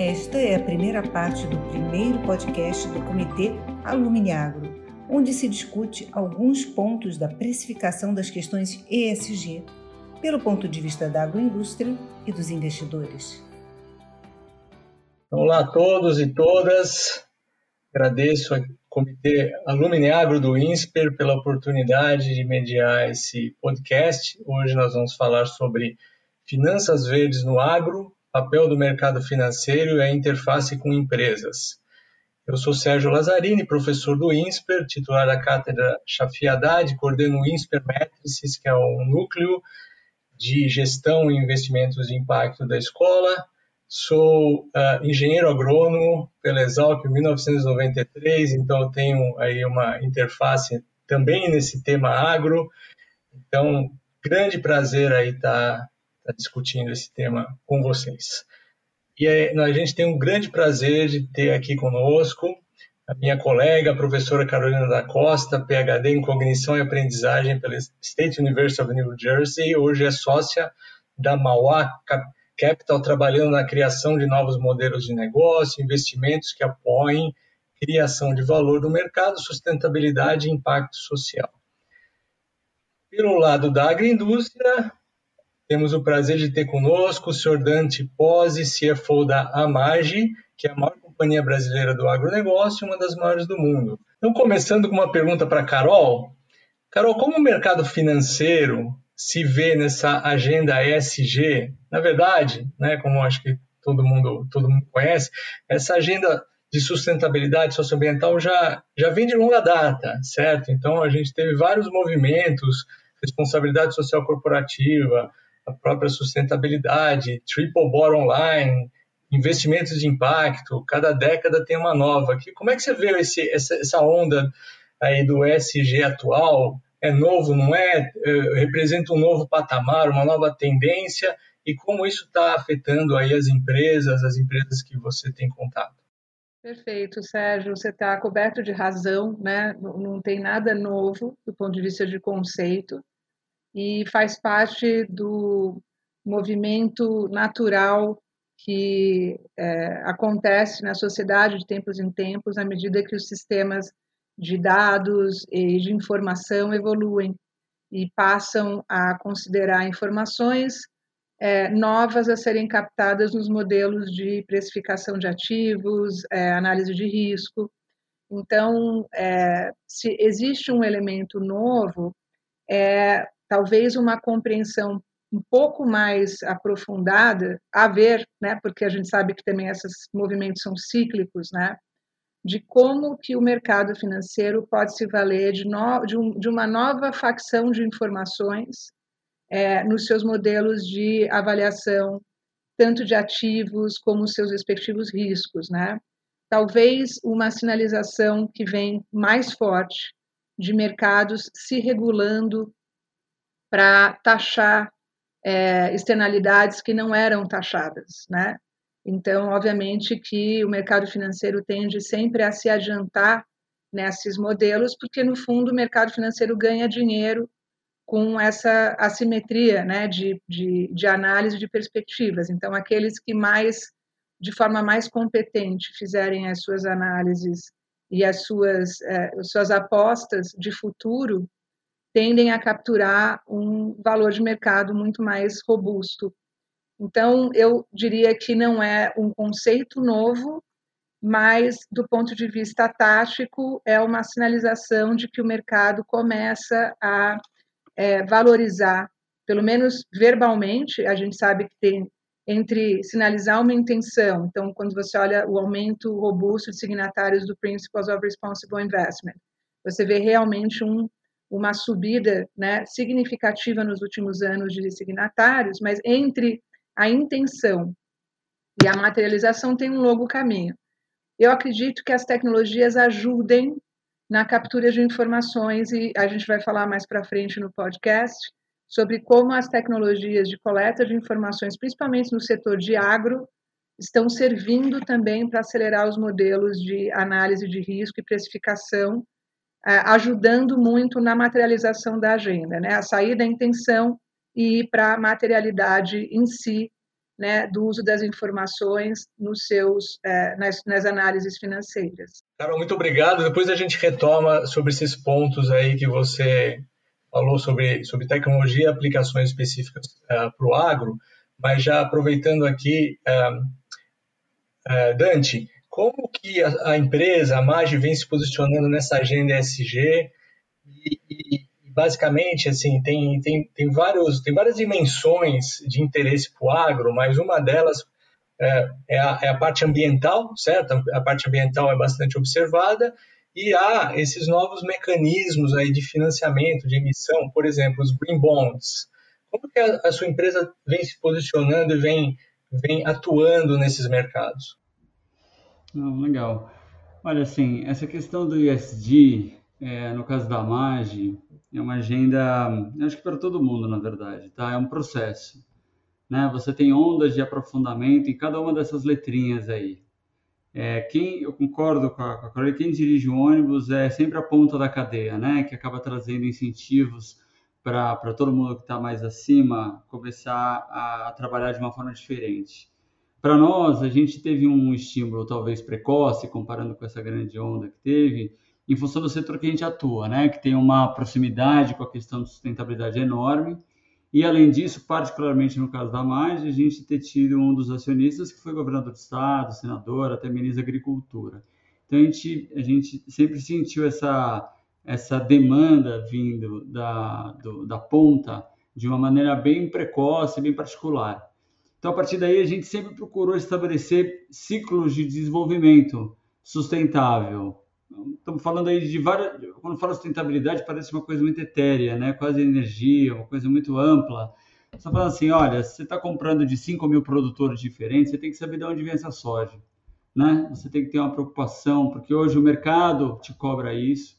Esta é a primeira parte do primeiro podcast do Comitê Alumni Agro, onde se discute alguns pontos da precificação das questões ESG, pelo ponto de vista da agroindústria e dos investidores. Olá a todos e todas. Agradeço ao Comitê Alumni Agro do INSPER pela oportunidade de mediar esse podcast. Hoje nós vamos falar sobre finanças verdes no agro, papel do mercado financeiro e a interface com empresas. Eu sou Sérgio Lazzarini, professor do INSPER, titular da cátedra Chafi Haddad, coordeno o INSPER Matrices, que é um núcleo de gestão e investimentos de impacto da escola. Sou uh, engenheiro agrônomo pela Exalc em 1993, então tenho aí uma interface também nesse tema agro. Então, grande prazer aí estar tá estar discutindo esse tema com vocês. E a gente tem um grande prazer de ter aqui conosco a minha colega, a professora Carolina da Costa, PhD em Cognição e Aprendizagem pela State University of New Jersey, hoje é sócia da Mauá Capital, trabalhando na criação de novos modelos de negócio, investimentos que apoiem criação de valor do mercado, sustentabilidade e impacto social. Pelo lado da agroindústria, temos o prazer de ter conosco o senhor Dante Pose, CFO da Amage, que é a maior companhia brasileira do agronegócio e uma das maiores do mundo. Então, começando com uma pergunta para Carol. Carol, como o mercado financeiro se vê nessa agenda ESG? Na verdade, né, como acho que todo mundo, todo mundo conhece, essa agenda de sustentabilidade socioambiental já, já vem de longa data, certo? Então, a gente teve vários movimentos, responsabilidade social corporativa, a própria sustentabilidade, triple bottom line, investimentos de impacto, cada década tem uma nova. Como é que você vê esse, essa, essa onda aí do SG atual? É novo, não é? é? Representa um novo patamar, uma nova tendência? E como isso está afetando aí as empresas, as empresas que você tem contato? Perfeito, Sérgio. Você está coberto de razão, né? Não, não tem nada novo do ponto de vista de conceito e faz parte do movimento natural que é, acontece na sociedade de tempos em tempos, à medida que os sistemas de dados e de informação evoluem e passam a considerar informações é, novas a serem captadas nos modelos de precificação de ativos, é, análise de risco. Então, é, se existe um elemento novo, é talvez uma compreensão um pouco mais aprofundada, a ver, né, porque a gente sabe que também esses movimentos são cíclicos, né, de como que o mercado financeiro pode se valer de, no, de, um, de uma nova facção de informações é, nos seus modelos de avaliação, tanto de ativos como seus respectivos riscos, né? Talvez uma sinalização que vem mais forte de mercados se regulando para taxar é, externalidades que não eram taxadas, né? Então, obviamente que o mercado financeiro tende sempre a se adiantar nesses modelos, porque no fundo o mercado financeiro ganha dinheiro com essa assimetria, né, de, de, de análise de perspectivas. Então, aqueles que mais, de forma mais competente, fizerem as suas análises e as suas, é, as suas apostas de futuro, tendem a capturar um valor de mercado muito mais robusto. Então, eu diria que não é um conceito novo, mas do ponto de vista tático, é uma sinalização de que o mercado começa a é, valorizar, pelo menos verbalmente, a gente sabe que tem entre sinalizar uma intenção, então, quando você olha o aumento robusto de signatários do Principles of Responsible Investment, você vê realmente um uma subida né, significativa nos últimos anos de signatários, mas entre a intenção e a materialização tem um longo caminho. Eu acredito que as tecnologias ajudem na captura de informações e a gente vai falar mais para frente no podcast sobre como as tecnologias de coleta de informações, principalmente no setor de agro, estão servindo também para acelerar os modelos de análise de risco e precificação ajudando muito na materialização da agenda, né? A sair da intenção e ir para a materialidade em si, né, do uso das informações nos seus, é, nas, nas análises financeiras. Carol, muito obrigado. Depois a gente retoma sobre esses pontos aí que você falou sobre, sobre tecnologia e aplicações específicas uh, para o agro, mas já aproveitando aqui, Dante, como que a, a, empresa, a MAGE, vem se posicionando nessa agenda ESG e, e basicamente, assim, tem, tem, tem, vários, tem várias dimensões de interesse para o agro, mas uma delas é, é, a, é a parte ambiental, certo? A parte ambiental é bastante observada e há esses novos mecanismos aí de financiamento, de emissão, por exemplo, os green bonds. Como que a, a sua empresa vem se posicionando e vem, vem atuando nesses mercados? Oh, legal. Olha, assim, essa questão do ESG, é, no caso da MAGE, é uma agenda, acho que para todo mundo, na verdade, tá? É um processo. Né? Você tem ondas de aprofundamento em cada uma dessas letrinhas aí. É, quem, eu concordo com a, com a quem dirige o ônibus é sempre a ponta da cadeia, né? Que acaba trazendo incentivos para todo mundo que está mais acima começar a, a, trabalhar de uma forma diferente. Para nós, a gente teve um estímulo talvez precoce, comparando com essa grande onda que teve, em função do setor que a gente atua, né? Que tem uma proximidade com a questão de sustentabilidade enorme e, além disso, particularmente no caso da MAGE, a gente ter tido um dos acionistas que foi governador de Estado, senador, até ministro da Agricultura. Então, a gente, a gente sempre sentiu essa, essa demanda vindo da, do, da ponta de uma maneira bem precoce, bem particular. Então, a partir daí, a gente sempre procurou estabelecer ciclos de desenvolvimento sustentável, estamos falando aí de várias. Quando fala sustentabilidade, parece uma coisa muito etérea, né? Quase energia, uma coisa muito ampla. Você está falando assim: olha, você está comprando de 5 mil produtores diferentes, você tem que saber de onde vem essa soja. Né? Você tem que ter uma preocupação, porque hoje o mercado te cobra isso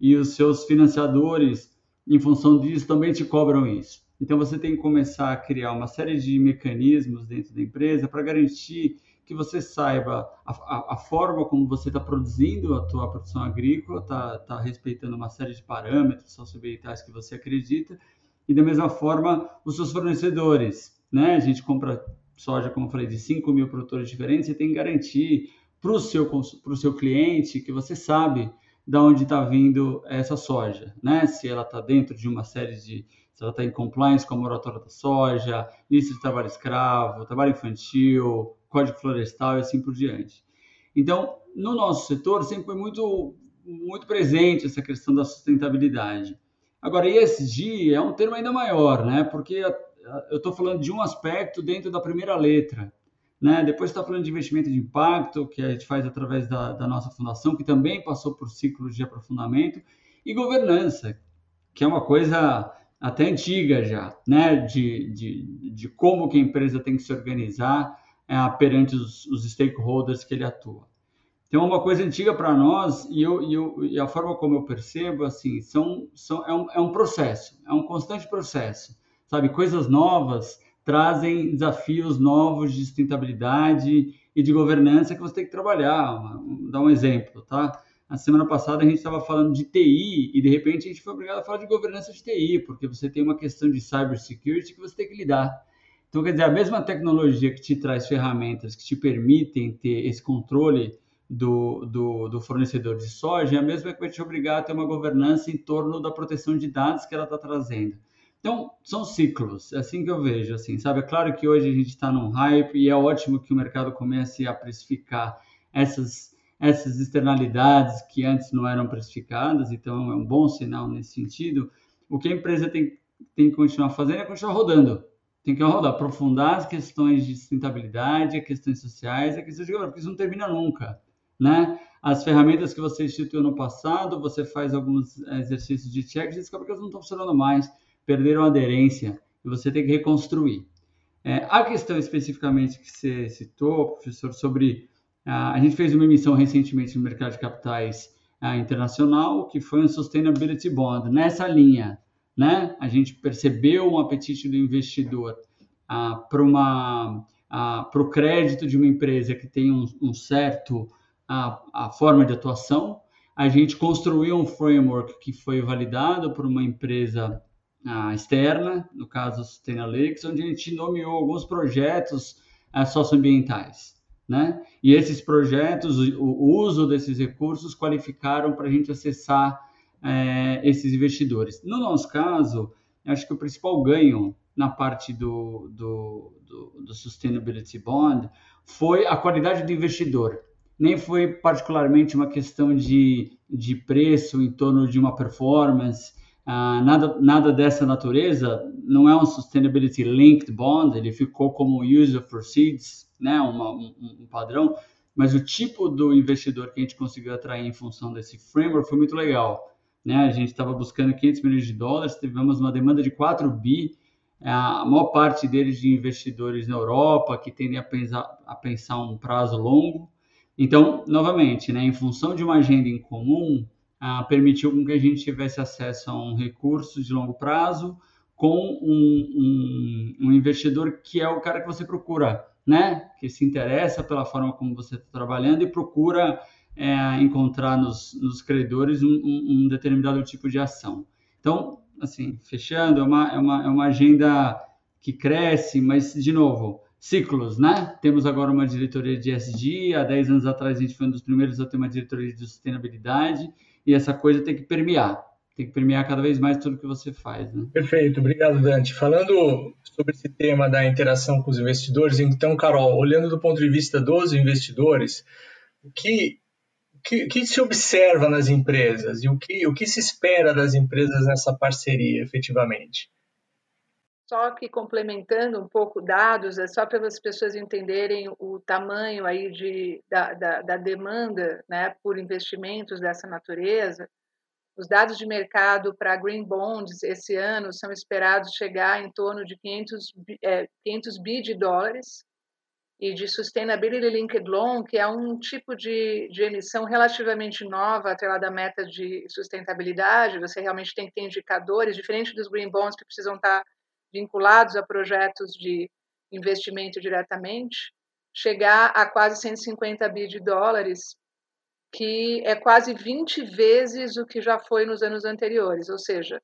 e os seus financiadores, em função disso, também te cobram isso. Então você tem que começar a criar uma série de mecanismos dentro da empresa para garantir que você saiba a, a, a forma como você está produzindo a tua produção agrícola, está tá respeitando uma série de parâmetros socioambientais que você acredita, e da mesma forma os seus fornecedores. Né? A gente compra soja, como eu falei, de 5 mil produtores diferentes, você tem que garantir para o seu, seu cliente que você sabe de onde está vindo essa soja, né? Se ela está dentro de uma série de, se ela está em compliance com a moratória da soja, lista de trabalho escravo, trabalho infantil, Código Florestal e assim por diante. Então, no nosso setor sempre foi muito, muito presente essa questão da sustentabilidade. Agora, ESG é um termo ainda maior, né? Porque eu estou falando de um aspecto dentro da primeira letra. Né? Depois está falando de investimento de impacto, que a gente faz através da, da, nossa fundação, que também passou por ciclos de aprofundamento, e governança, que é uma coisa até antiga já, né? de, de, de como que a empresa tem que se organizar é, perante os, os, stakeholders que ele atua. Então, uma coisa antiga para nós e, eu, e, eu, e, a forma como eu percebo, assim, são, são, é, um, é um processo, é um constante processo, sabe? Coisas novas trazem desafios novos de sustentabilidade e de governança que você tem que trabalhar. Vou dar um exemplo, tá? A semana passada a gente estava falando de TI e de repente a gente foi obrigado a falar de governança de TI, porque você tem uma questão de cybersecurity que você tem que lidar. Então, quer dizer, a mesma tecnologia que te traz ferramentas que te permitem ter esse controle do, do, do, fornecedor de soja é a mesma que vai te obrigar a ter uma governança em torno da proteção de dados que ela está trazendo. Então, são ciclos, é assim que eu vejo, assim, sabe? É claro que hoje a gente está num hype e é ótimo que o mercado comece a precificar essas, essas externalidades que antes não eram precificadas, então é um bom sinal nesse sentido. O que a empresa tem, tem que continuar fazendo é continuar rodando, tem que aprofundar as questões de sustentabilidade, as questões sociais, a questão de porque isso não termina nunca, né? As ferramentas que você instituiu no passado, você faz alguns exercícios de check e descobre que elas não estão funcionando mais, perderam aderência e você tem que reconstruir. É, a questão especificamente que você citou, professor, sobre a, a gente fez uma emissão recentemente no mercado de capitais a, internacional, que foi um Sustainability Bond, nessa linha, né? A gente percebeu um apetite do investidor ah, para ah, o crédito de uma empresa que tem um, um certo a, a forma de atuação. A gente construiu um framework que foi validado por uma empresa ah, externa, no caso Sustainalytics, onde a gente nomeou alguns projetos socioambientais. Né? E esses projetos, o, uso desses recursos qualificaram para a gente acessar é, esses investidores. No nosso caso, acho que o principal ganho na parte do, do, do, do Sustainability Bond foi a qualidade do investidor. Nem foi particularmente uma questão de, de preço em torno de uma performance, ah, nada, nada dessa natureza. Não é um Sustainability Linked Bond, ele ficou como Use of Proceeds, né, uma, um, um padrão, mas o tipo do investidor que a gente conseguiu atrair em função desse framework foi muito legal. Né? A gente estava buscando 500 milhões de dólares, tivemos uma demanda de 4 bi, é, a maior parte deles de investidores na Europa, que tendem a pensar, a pensar um prazo longo. Então, novamente, né, em função de uma agenda em comum, ah, permitiu com que a gente tivesse acesso a um recurso de longo prazo com um, um, um investidor que é o cara que você procura, né? Que se interessa pela forma como você está trabalhando e procura é, encontrar nos, nos credores um, um, determinado tipo de ação. Então, assim, fechando, é uma, é uma, é uma agenda que cresce, mas, de novo, ciclos, né? Temos agora uma diretoria de SD, há 10 anos atrás a gente foi um dos primeiros a ter uma diretoria de sustentabilidade, e essa coisa tem que permear, tem que permear cada vez mais tudo que você faz. Né? Perfeito, obrigado, Dante. Falando sobre esse tema da interação com os investidores, então, Carol, olhando do ponto de vista dos investidores, o que que, que se observa nas empresas e o que, o que se espera das empresas nessa parceria, efetivamente? Só que complementando um pouco dados, é só para as pessoas entenderem o tamanho aí de, da, da, da demanda né, por investimentos dessa natureza. Os dados de mercado para Green Bonds esse ano são esperados chegar em torno de 500, é, 500 bi de dólares, e de Sustainability Linked Loan, que é um tipo de, de emissão relativamente nova, atrelada à meta de sustentabilidade. Você realmente tem que ter indicadores, diferente dos Green Bonds, que precisam estar vinculados a projetos de investimento diretamente, chegar a quase 150 bi de dólares, que é quase 20 vezes o que já foi nos anos anteriores, ou seja,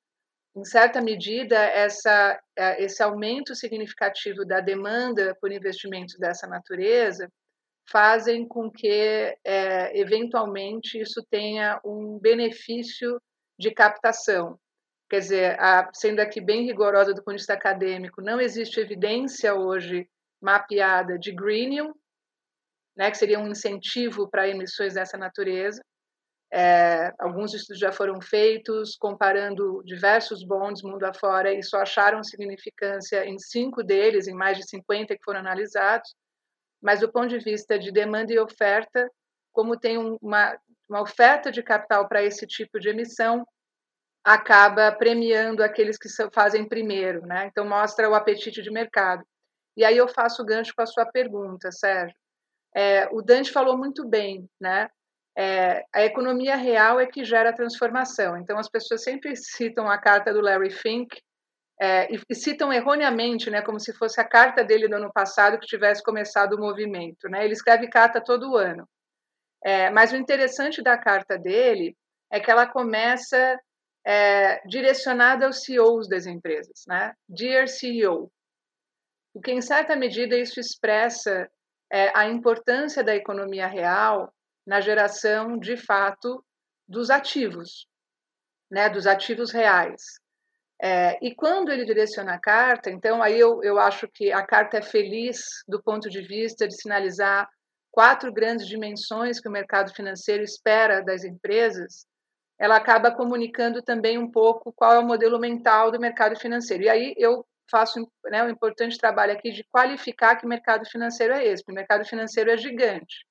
em certa medida, essa, é, esse aumento significativo da demanda por investimentos dessa natureza fazem com que, é, eventualmente, isso tenha um benefício de captação. Quer dizer, a, sendo aqui bem rigorosa do ponto de vista acadêmico, não existe evidência hoje mapeada de greening, né, que seria um incentivo para emissões dessa natureza, é, alguns estudos já foram feitos comparando diversos bonds mundo afora e só acharam significância em cinco deles, em mais de 50 que foram analisados. Mas do ponto de vista de demanda e oferta, como tem uma, uma oferta de capital para esse tipo de emissão, acaba premiando aqueles que fazem primeiro, né? Então mostra o apetite de mercado. E aí eu faço o gancho com a sua pergunta, Sérgio. É, o Dante falou muito bem, né? é, a economia real é que gera transformação. Então, as pessoas sempre citam a carta do Larry Fink é, e, e, citam erroneamente, né, como se fosse a carta dele do ano passado que tivesse começado o movimento. Né? Ele escreve carta todo ano. É, mas o interessante da carta dele é que ela começa é, direcionada aos CEOs das empresas, né? Dear CEO. O que, em certa medida, isso expressa é, a importância da economia real na geração, de fato, dos ativos, né, dos ativos reais. É, e quando ele direciona a carta, então aí eu, eu acho que a carta é feliz do ponto de vista de sinalizar quatro grandes dimensões que o mercado financeiro espera das empresas, ela acaba comunicando também um pouco qual é o modelo mental do mercado financeiro. E aí eu faço né, um importante trabalho aqui de qualificar que mercado financeiro é esse, o mercado financeiro é gigante.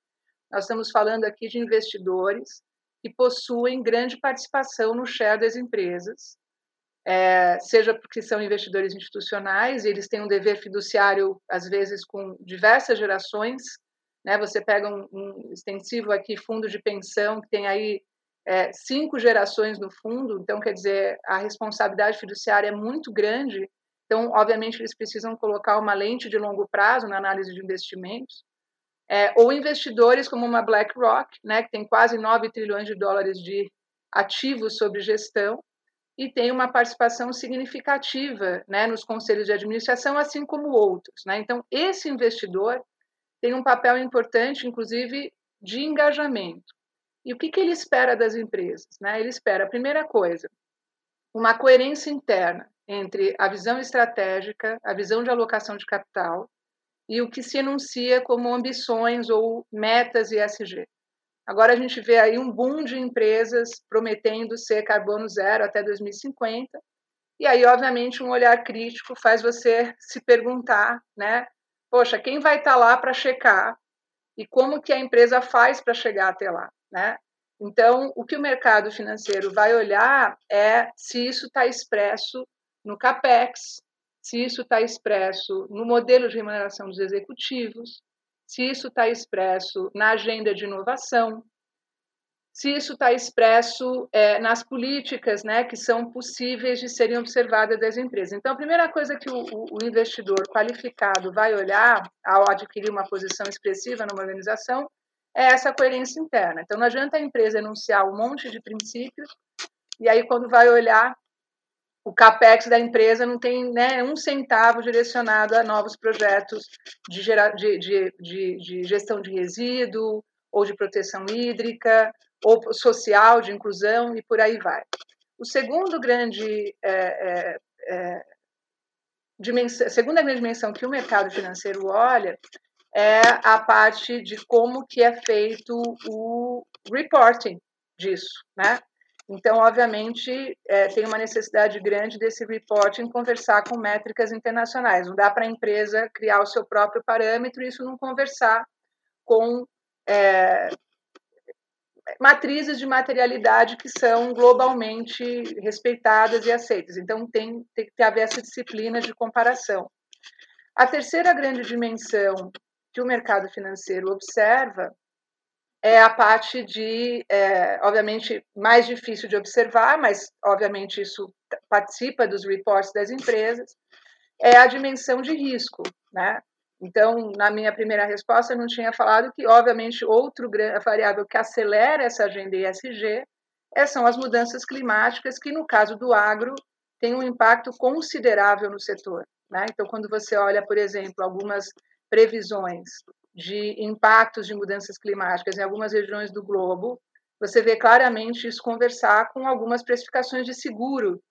Nós estamos falando aqui de investidores que possuem grande participação no share das empresas, é, seja porque são investidores institucionais, eles têm um dever fiduciário, às vezes, com diversas gerações. Né? Você pega um, um extensivo aqui, fundo de pensão, que tem aí é, cinco gerações no fundo, então, quer dizer, a responsabilidade fiduciária é muito grande. Então, obviamente, eles precisam colocar uma lente de longo prazo na análise de investimentos é, ou investidores como uma BlackRock, né, que tem quase 9 trilhões de dólares de ativos sob gestão e tem uma participação significativa né, nos conselhos de administração, assim como outros. Né? Então, esse investidor tem um papel importante, inclusive, de engajamento. E o que, que ele espera das empresas? Né? Ele espera, a primeira coisa, uma coerência interna entre a visão estratégica, a visão de alocação de capital e o que se enuncia como ambições ou metas ESG. Agora a gente vê aí um boom de empresas prometendo ser carbono zero até 2050, e aí, obviamente, um olhar crítico faz você se perguntar, né? Poxa, quem vai estar tá lá para checar e como que a empresa faz para chegar até lá, né? Então, o que o mercado financeiro vai olhar é se isso está expresso no CAPEX, se isso está expresso no modelo de remuneração dos executivos, se isso está expresso na agenda de inovação, se isso está expresso é, nas políticas né, que são possíveis de serem observadas das empresas. Então, a primeira coisa que o, o, investidor qualificado vai olhar ao adquirir uma posição expressiva numa organização é essa coerência interna. Então, não adianta a empresa enunciar um monte de princípios e aí, quando vai olhar, o capex da empresa não tem né, um centavo direcionado a novos projetos de, gera, de, de, de, de gestão de resíduo ou de proteção hídrica ou social, de inclusão e por aí vai. O segundo grande é, é, é, dimensão, segunda grande dimensão que o mercado financeiro olha é a parte de como que é feito o reporting disso, né? Então, obviamente, é, tem uma necessidade grande desse reporting conversar com métricas internacionais. Não dá para a empresa criar o seu próprio parâmetro e isso não conversar com é, matrizes de materialidade que são globalmente respeitadas e aceitas. Então, tem, tem que haver essa disciplina de comparação. A terceira grande dimensão que o mercado financeiro observa é a parte de, é, obviamente, mais difícil de observar, mas, obviamente, isso participa dos reports das empresas, é a dimensão de risco, né? Então, na minha primeira resposta, eu não tinha falado que, obviamente, outro variável que acelera essa agenda ESG é, são as mudanças climáticas, que, no caso do agro, tem um impacto considerável no setor. Né? Então, quando você olha, por exemplo, algumas previsões de impactos de mudanças climáticas em algumas regiões do globo, você vê claramente isso conversar com algumas precificações de seguro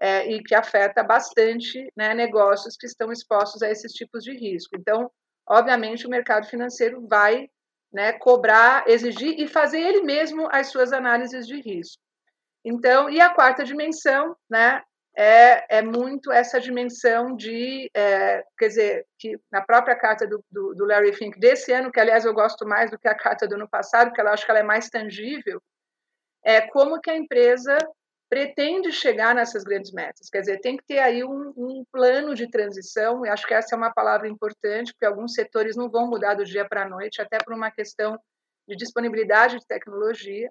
é, e que afeta bastante né, negócios que estão expostos a esses tipos de risco. Então, obviamente, o mercado financeiro vai né, cobrar, exigir e fazer ele mesmo as suas análises de risco. Então, e a quarta dimensão, né, é, é muito essa dimensão de, é, quer dizer, que na própria carta do, do, do, Larry Fink desse ano, que aliás eu gosto mais do que a carta do ano passado, porque eu acho que ela é mais tangível, é como que a empresa pretende chegar nessas grandes metas. Quer dizer, tem que ter aí um, um plano de transição, e acho que essa é uma palavra importante, porque alguns setores não vão mudar do dia para a noite, até por uma questão de disponibilidade de tecnologia.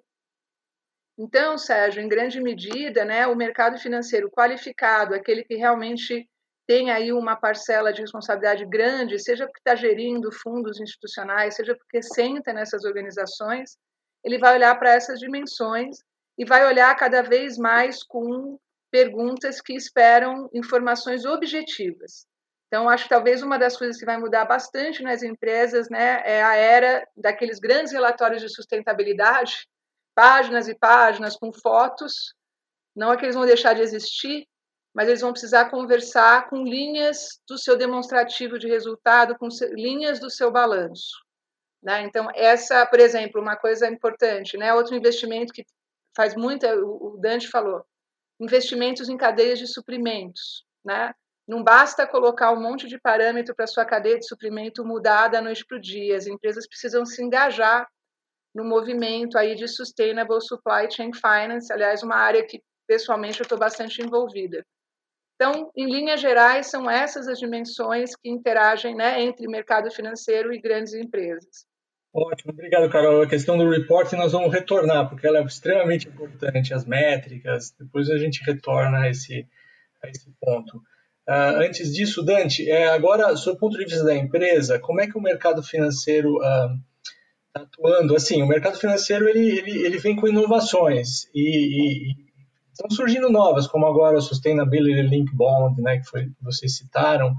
Então, Sérgio, em grande medida, né, o mercado financeiro qualificado, aquele que realmente tem aí uma parcela de responsabilidade grande, seja porque está gerindo fundos institucionais, seja porque senta nessas organizações, ele vai olhar para essas dimensões e vai olhar cada vez mais com perguntas que esperam informações objetivas. Então, acho que talvez uma das coisas que vai mudar bastante nas empresas né, é a era daqueles grandes relatórios de sustentabilidade, páginas e páginas com fotos. Não é que eles vão deixar de existir, mas eles vão precisar conversar com linhas do seu demonstrativo de resultado, com linhas do seu balanço. Né? Então, essa, por exemplo, uma coisa importante, né? outro investimento que faz muita, o Dante falou, investimentos em cadeias de suprimentos, né? Não basta colocar um monte de parâmetro para sua cadeia de suprimento mudar da noite para o dia. As empresas precisam se engajar no movimento aí de Sustainable Supply Chain Finance, aliás, uma área que pessoalmente eu estou bastante envolvida. Então, em linhas gerais, são essas as dimensões que interagem né, entre mercado financeiro e grandes empresas. Ótimo, obrigado, Carol. A questão do reporting nós vamos retornar, porque ela é extremamente importante, as métricas, depois a gente retorna a esse, a esse ponto. Uh, antes disso, Dante, é, agora, sob o ponto de vista da empresa, como é que o mercado financeiro uh, atuando? Assim, o mercado financeiro ele, ele, ele vem com inovações e, e, estão surgindo novas, como agora o Sustainability Link Bond, né, que foi, vocês citaram,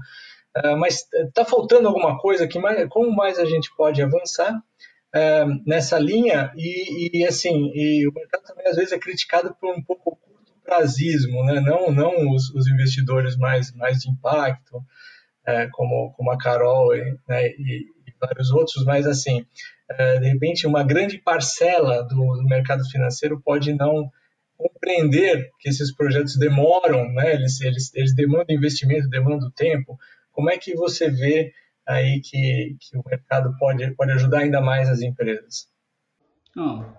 Uh, mas está faltando alguma coisa que mais, como mais a gente pode avançar uh, nessa linha e, e, assim e o mercado também às vezes é criticado por um pouco curto prazismo, né? Não não os, os investidores mais mais de impacto uh, como como a Carol né? e, e, vários outros, mas assim de repente uma grande parcela do, do mercado financeiro pode não compreender que esses projetos demoram, né? Eles, eles, eles demandam investimento, demandam tempo. Como é que você vê aí que, que o mercado pode, pode ajudar ainda mais as empresas? Não,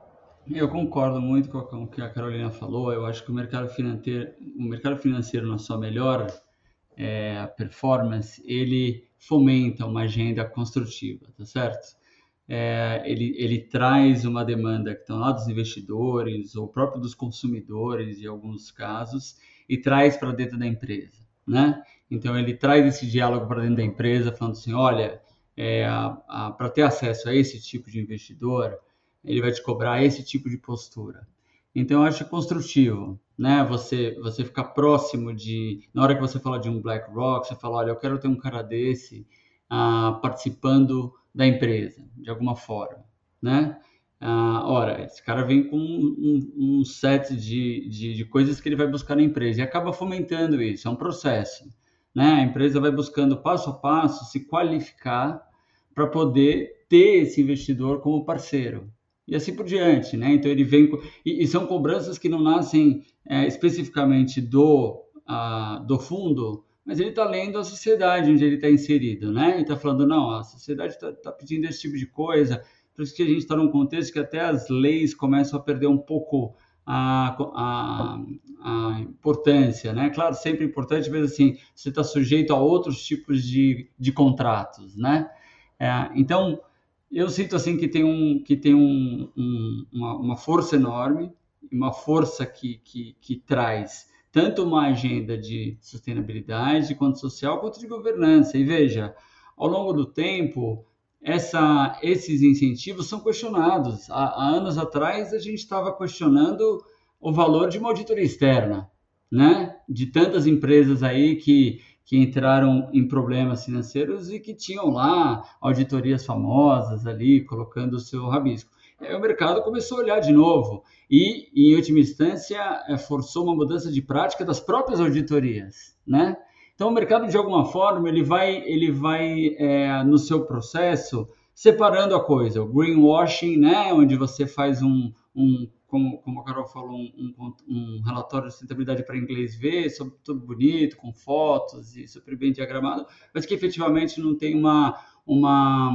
eu concordo muito com o que a Carolina falou. Eu acho que o mercado financeiro, o mercado financeiro na sua melhor é, performance, ele fomenta uma agenda construtiva, tá certo? é, ele, ele traz uma demanda que estão lá dos investidores ou próprio dos consumidores em alguns casos e traz para dentro da empresa, né? Então ele traz esse diálogo para dentro da empresa, falando assim, olha, é, para ter acesso a esse tipo de investidor, ele vai te cobrar esse tipo de postura. Então eu acho construtivo, né? Você você ficar próximo de, na hora que você fala de um BlackRock, você fala, olha, eu quero ter um cara desse ah, participando da empresa, de alguma forma, né? Ah, ora, esse cara vem com um, um set de, de, de, coisas que ele vai buscar na empresa e acaba fomentando isso, é um processo. Né? A empresa vai buscando passo a passo se qualificar para poder ter esse investidor como parceiro. E assim por diante. Né? Então ele vem. E, e são cobranças que não nascem é, especificamente do, ah, do fundo, mas ele está lendo a sociedade onde ele está inserido, né? E está falando, não, a sociedade está tá pedindo esse tipo de coisa, por isso que a gente está num contexto que até as leis começam a perder um pouco a, a, a importância, né? Claro, sempre importante, mas assim, você está sujeito a outros tipos de, de contratos, né? É, então, eu sinto assim que tem, um, que tem um, um, uma, uma força enorme, uma força que, que, que traz tanto uma agenda de sustentabilidade quanto social, quanto de governança. E veja, ao longo do tempo, essa, esses incentivos são questionados. Há, há anos atrás, a gente estava questionando o valor de uma auditoria externa, né? De tantas empresas aí que, que entraram em problemas financeiros e que tinham lá auditorias famosas ali, colocando o seu rabisco aí o mercado começou a olhar de novo e, em última instância, é, forçou uma mudança de prática das próprias auditorias, né? Então, o mercado, de alguma forma, ele vai, ele vai é, no seu processo, separando a coisa. O greenwashing, né? Onde você faz um, um como, como a Carol falou, um, um, relatório de sustentabilidade para inglês ver, sobre tudo bonito, com fotos e super bem diagramado, mas que efetivamente não tem uma, uma,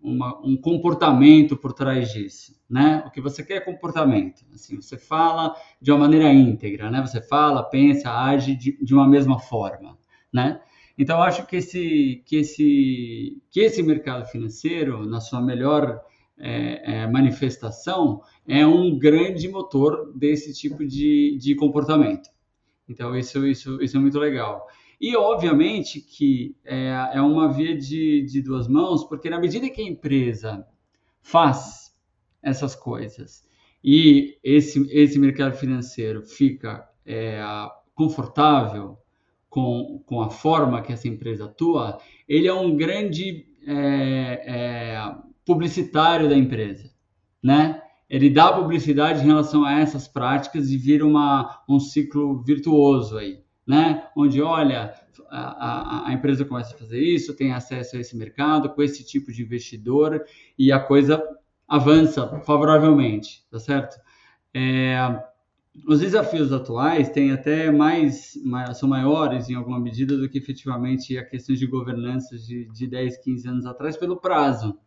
uma, um comportamento por trás disso, né? O que você quer é comportamento. Assim, você fala de uma maneira íntegra, né? Você fala, pensa, age de, de uma mesma forma, né? Então, acho que esse, que esse, que esse mercado financeiro, na sua melhor é, é, manifestação, é um grande motor desse tipo de, de comportamento. Então, isso, isso, isso é muito legal. E, obviamente, que é, é uma via de, de duas mãos, porque na medida que a empresa faz essas coisas e esse, esse mercado financeiro fica é, confortável com, com a forma que essa empresa atua, ele é um grande é, é, publicitário da empresa, né? Ele dá publicidade em relação a essas práticas e vira uma, um ciclo virtuoso aí né? Onde, olha, a, a, a, empresa começa a fazer isso, tem acesso a esse mercado com esse tipo de investidor e a coisa avança favoravelmente, tá certo? É, os desafios atuais têm até mais, são maiores em alguma medida do que efetivamente a questão de governança de, de 10, 15 anos atrás pelo prazo,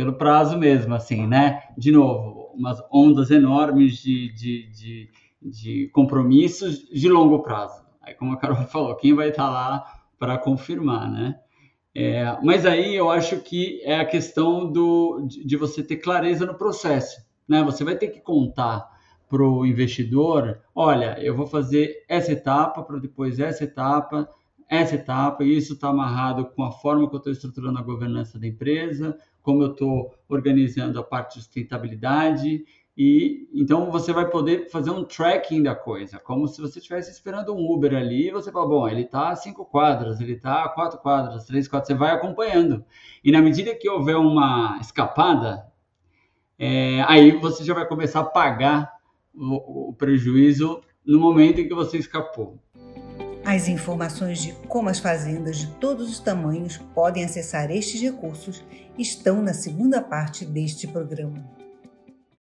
pelo prazo mesmo, assim, né? De novo, umas ondas enormes de, de, de, de compromissos de longo prazo. Aí, como a Carol falou, quem vai estar lá para confirmar, né? É, mas aí eu acho que é a questão do, de, de você ter clareza no processo, né? Você vai ter que contar para o investidor, olha, eu vou fazer essa etapa para depois essa etapa, essa etapa, e isso está amarrado com a forma que eu estou estruturando a governança da empresa, como eu estou organizando a parte de sustentabilidade, E então você vai poder fazer um tracking da coisa, como se você estivesse esperando um Uber ali e você fala, bom, ele está a cinco quadras, ele está a quatro quadras, três quadras, você vai acompanhando. E na medida que houver uma escapada, é, aí você já vai começar a pagar o, o prejuízo no momento em que você escapou. As informações de como as fazendas de todos os tamanhos podem acessar estes recursos estão na segunda parte deste programa.